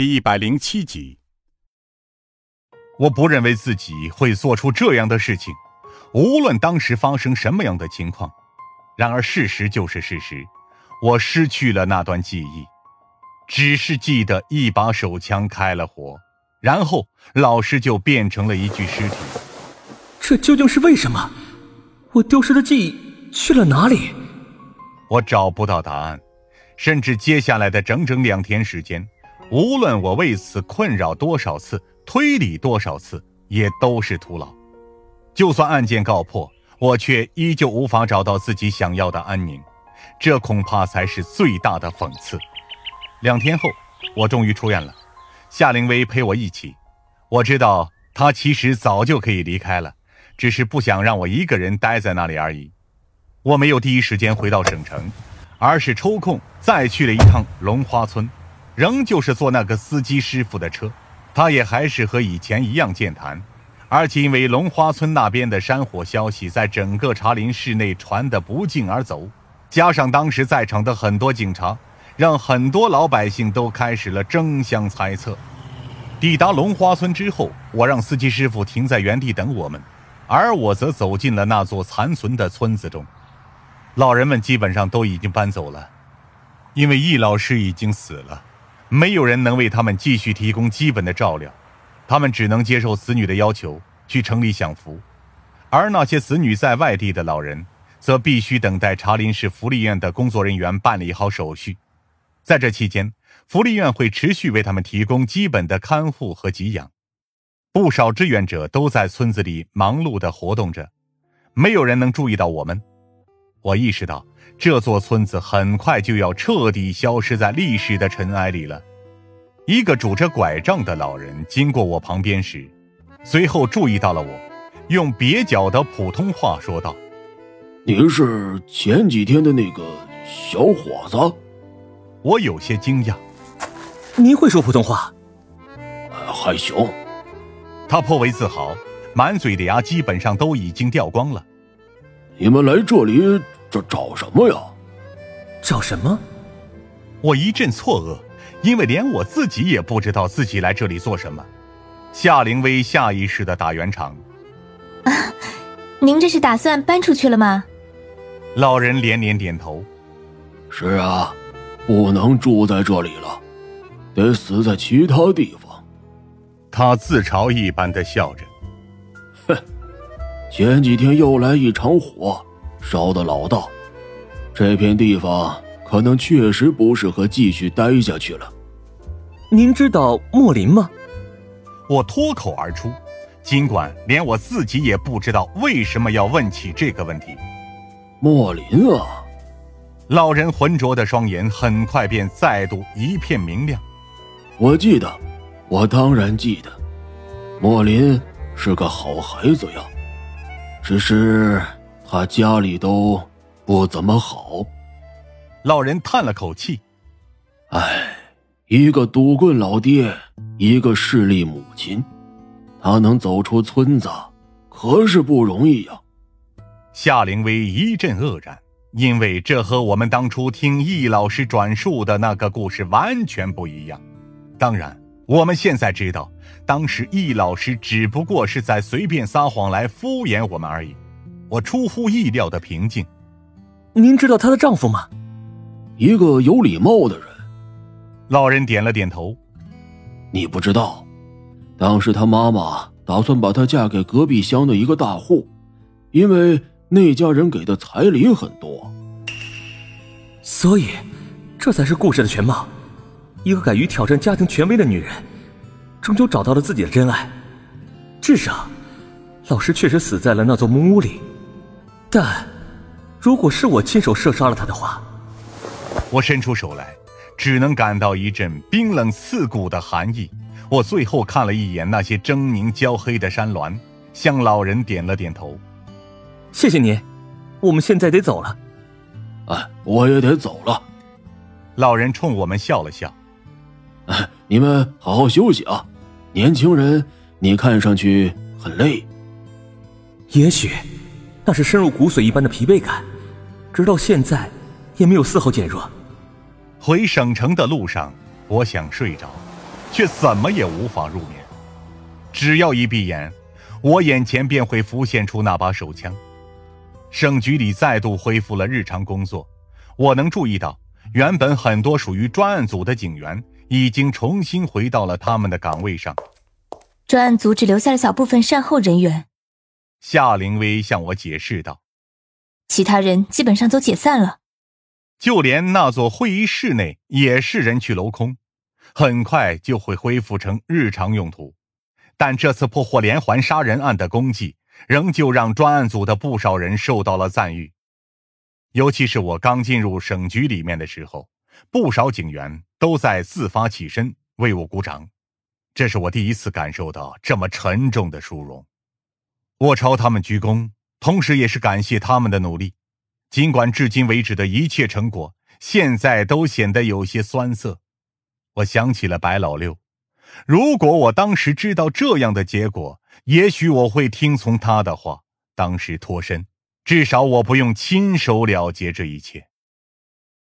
第一百零七集。我不认为自己会做出这样的事情，无论当时发生什么样的情况。然而事实就是事实，我失去了那段记忆，只是记得一把手枪开了火，然后老师就变成了一具尸体。这究竟是为什么？我丢失的记忆去了哪里？我找不到答案，甚至接下来的整整两天时间，无论我为此困扰多少次，推理多少次，也都是徒劳。就算案件告破，我却依旧无法找到自己想要的安宁，这恐怕才是最大的讽刺。两天后，我终于出院了，夏灵薇陪我一起。我知道她其实早就可以离开了，只是不想让我一个人待在那里而已。我没有第一时间回到省城，而是抽空再去了一趟龙花村，仍旧是坐那个司机师傅的车，他也还是和以前一样健谈，而且因为龙花村那边的山火消息在整个茶林市内传得不胫而走，加上当时在场的很多警察，让很多老百姓都开始了争相猜测。抵达龙花村之后，我让司机师傅停在原地等我们，而我则走进了那座残存的村子中。老人们基本上都已经搬走了，因为易老师已经死了，没有人能为他们继续提供基本的照料，他们只能接受子女的要求去城里享福，而那些子女在外地的老人，则必须等待茶林市福利院的工作人员办理好手续，在这期间，福利院会持续为他们提供基本的看护和给养。不少志愿者都在村子里忙碌地活动着，没有人能注意到我们。我意识到，这座村子很快就要彻底消失在历史的尘埃里了。一个拄着拐杖的老人经过我旁边时，随后注意到了我，用蹩脚的普通话说道：“您是前几天的那个小伙子？”我有些惊讶：“您会说普通话？”“还行。”他颇为自豪，满嘴的牙基本上都已经掉光了。你们来这里找找什么呀？找什么？我一阵错愕，因为连我自己也不知道自己来这里做什么。夏灵薇下意识的打圆场：“啊，您这是打算搬出去了吗？”老人连连点头：“是啊，不能住在这里了，得死在其他地方。”他自嘲一般的笑着。前几天又来一场火，烧的老大，这片地方可能确实不适合继续待下去了。您知道莫林吗？我脱口而出，尽管连我自己也不知道为什么要问起这个问题。莫林啊！老人浑浊的双眼很快便再度一片明亮。我记得，我当然记得，莫林是个好孩子呀。只是他家里都不怎么好。老人叹了口气：“唉，一个赌棍老爹，一个势利母亲，他能走出村子，可是不容易呀。”夏灵薇一阵愕然，因为这和我们当初听易老师转述的那个故事完全不一样。当然，我们现在知道。当时易老师只不过是在随便撒谎来敷衍我们而已。我出乎意料的平静。您知道她的丈夫吗？一个有礼貌的人。老人点了点头。你不知道，当时她妈妈打算把她嫁给隔壁乡的一个大户，因为那家人给的彩礼很多。所以，这才是故事的全貌。一个敢于挑战家庭权威的女人。终究找到了自己的真爱，至少，老师确实死在了那座木屋里。但，如果是我亲手射杀了他的话，我伸出手来，只能感到一阵冰冷刺骨的寒意。我最后看了一眼那些狰狞焦黑的山峦，向老人点了点头：“谢谢您，我们现在得走了。”“哎，我也得走了。”老人冲我们笑了笑：“哎，你们好好休息啊。”年轻人，你看上去很累。也许，那是深入骨髓一般的疲惫感，直到现在也没有丝毫减弱。回省城的路上，我想睡着，却怎么也无法入眠。只要一闭眼，我眼前便会浮现出那把手枪。省局里再度恢复了日常工作，我能注意到，原本很多属于专案组的警员已经重新回到了他们的岗位上。专案组只留下了小部分善后人员，夏灵薇向我解释道：“其他人基本上都解散了，就连那座会议室内也是人去楼空，很快就会恢复成日常用途。但这次破获连环杀人案的功绩，仍旧让专案组的不少人受到了赞誉。尤其是我刚进入省局里面的时候，不少警员都在自发起身为我鼓掌。”这是我第一次感受到这么沉重的殊荣，我朝他们鞠躬，同时也是感谢他们的努力。尽管至今为止的一切成果现在都显得有些酸涩，我想起了白老六。如果我当时知道这样的结果，也许我会听从他的话，当时脱身，至少我不用亲手了结这一切。